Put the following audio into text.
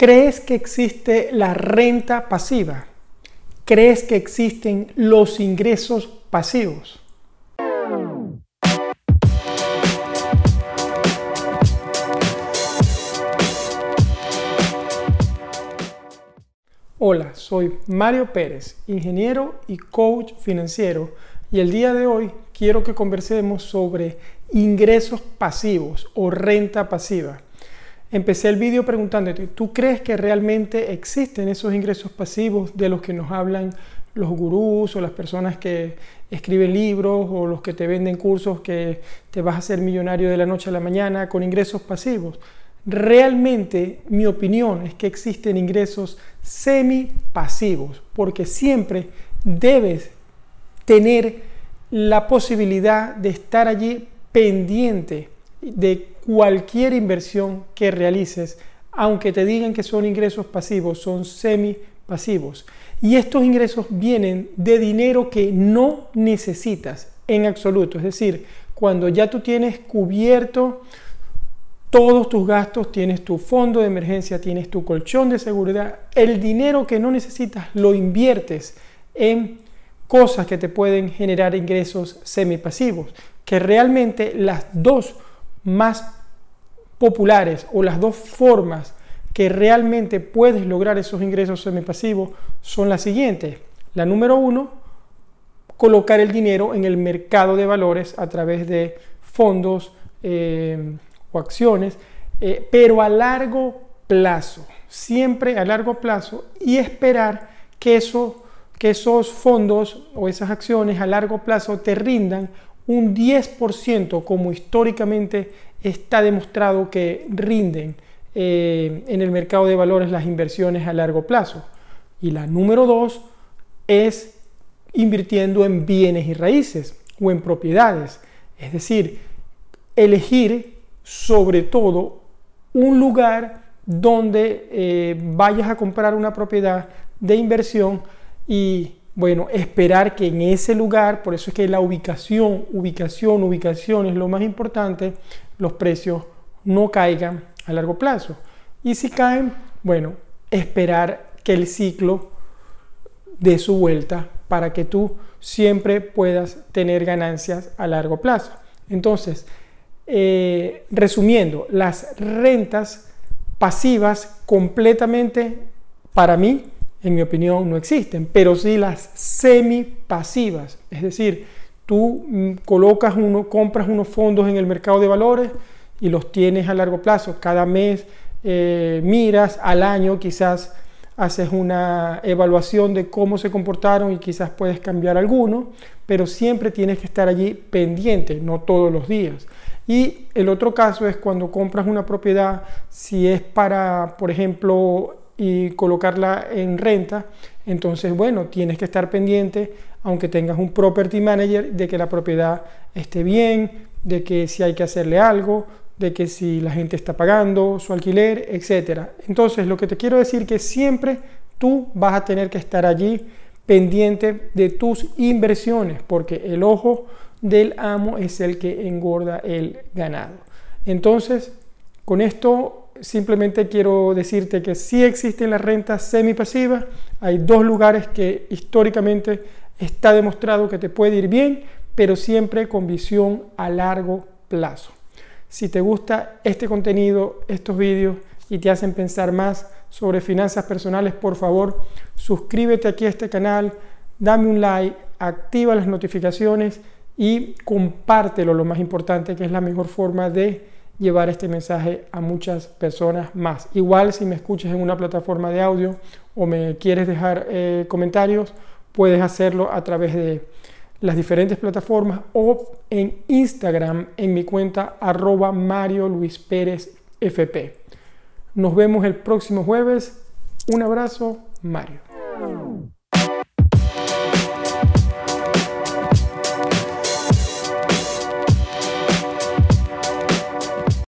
¿Crees que existe la renta pasiva? ¿Crees que existen los ingresos pasivos? Hola, soy Mario Pérez, ingeniero y coach financiero, y el día de hoy quiero que conversemos sobre ingresos pasivos o renta pasiva. Empecé el vídeo preguntándote, ¿tú crees que realmente existen esos ingresos pasivos de los que nos hablan los gurús o las personas que escriben libros o los que te venden cursos que te vas a hacer millonario de la noche a la mañana con ingresos pasivos? Realmente mi opinión es que existen ingresos semi pasivos porque siempre debes tener la posibilidad de estar allí pendiente de cualquier inversión que realices, aunque te digan que son ingresos pasivos, son semi pasivos. Y estos ingresos vienen de dinero que no necesitas en absoluto. Es decir, cuando ya tú tienes cubierto todos tus gastos, tienes tu fondo de emergencia, tienes tu colchón de seguridad, el dinero que no necesitas lo inviertes en cosas que te pueden generar ingresos semipasivos, que realmente las dos más populares o las dos formas que realmente puedes lograr esos ingresos semipasivos son las siguientes. La número uno, colocar el dinero en el mercado de valores a través de fondos eh, o acciones, eh, pero a largo plazo, siempre a largo plazo y esperar que, que esos fondos o esas acciones a largo plazo te rindan un 10% como históricamente está demostrado que rinden eh, en el mercado de valores las inversiones a largo plazo. Y la número dos es invirtiendo en bienes y raíces o en propiedades. Es decir, elegir sobre todo un lugar donde eh, vayas a comprar una propiedad de inversión y bueno, esperar que en ese lugar, por eso es que la ubicación, ubicación, ubicación es lo más importante, los precios no caigan a largo plazo. Y si caen, bueno, esperar que el ciclo dé su vuelta para que tú siempre puedas tener ganancias a largo plazo. Entonces, eh, resumiendo, las rentas pasivas completamente, para mí, en mi opinión, no existen, pero sí las semipasivas, es decir, tú mm, colocas uno, compras unos fondos en el mercado de valores y los tienes a largo plazo, cada mes eh, miras al año, quizás haces una evaluación de cómo se comportaron y quizás puedes cambiar alguno, pero siempre tienes que estar allí pendiente, no todos los días. Y el otro caso es cuando compras una propiedad, si es para, por ejemplo, y colocarla en renta, entonces, bueno, tienes que estar pendiente, aunque tengas un property manager, de que la propiedad esté bien, de que si hay que hacerle algo, de que si la gente está pagando su alquiler, etc. Entonces, lo que te quiero decir que siempre tú vas a tener que estar allí pendiente de tus inversiones, porque el ojo del amo es el que engorda el ganado. Entonces, con esto simplemente quiero decirte que sí existen las rentas semipasivas. Hay dos lugares que históricamente está demostrado que te puede ir bien, pero siempre con visión a largo plazo. Si te gusta este contenido, estos vídeos y te hacen pensar más sobre finanzas personales, por favor, suscríbete aquí a este canal, dame un like, activa las notificaciones y compártelo, lo más importante, que es la mejor forma de llevar este mensaje a muchas personas más. Igual si me escuchas en una plataforma de audio o me quieres dejar eh, comentarios, puedes hacerlo a través de las diferentes plataformas o en Instagram en mi cuenta arroba Mario Luis Pérez FP. Nos vemos el próximo jueves. Un abrazo, Mario.